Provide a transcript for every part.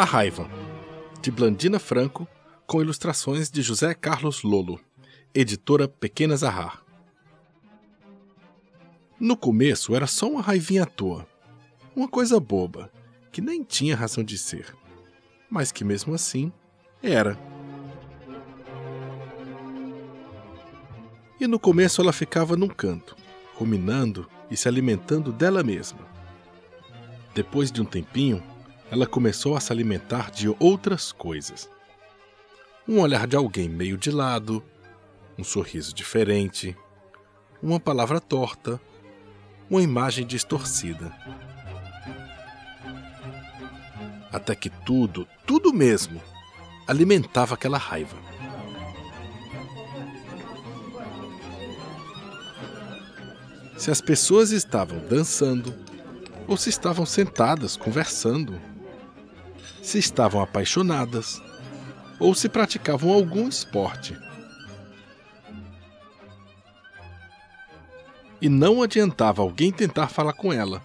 A Raiva, de Blandina Franco, com ilustrações de José Carlos Lolo, editora Pequena Zahar. No começo era só uma raivinha à toa, uma coisa boba, que nem tinha razão de ser, mas que mesmo assim era. E no começo ela ficava num canto, ruminando e se alimentando dela mesma. Depois de um tempinho, ela começou a se alimentar de outras coisas. Um olhar de alguém meio de lado, um sorriso diferente, uma palavra torta, uma imagem distorcida. Até que tudo, tudo mesmo, alimentava aquela raiva. Se as pessoas estavam dançando, ou se estavam sentadas conversando, se estavam apaixonadas ou se praticavam algum esporte. E não adiantava alguém tentar falar com ela,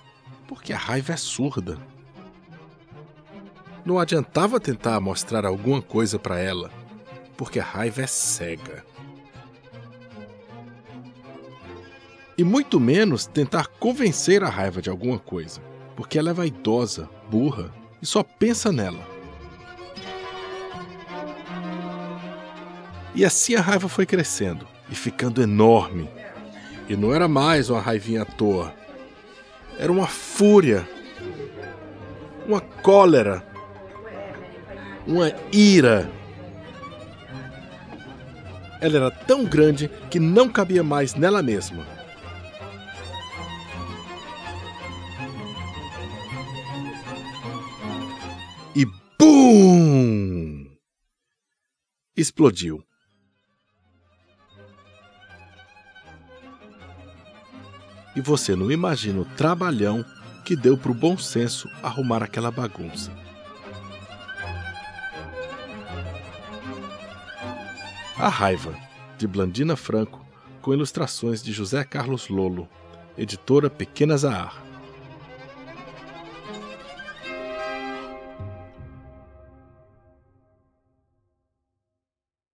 porque a raiva é surda. Não adiantava tentar mostrar alguma coisa para ela, porque a raiva é cega. E muito menos tentar convencer a raiva de alguma coisa, porque ela é vaidosa, burra e só pensa nela. E assim a raiva foi crescendo e ficando enorme. E não era mais uma raivinha à toa. Era uma fúria, uma cólera, uma ira. Ela era tão grande que não cabia mais nela mesma. E BUM! Explodiu. E você não imagina o trabalhão que deu para o bom senso arrumar aquela bagunça. A Raiva, de Blandina Franco, com ilustrações de José Carlos Lolo, editora Pequena Zahar.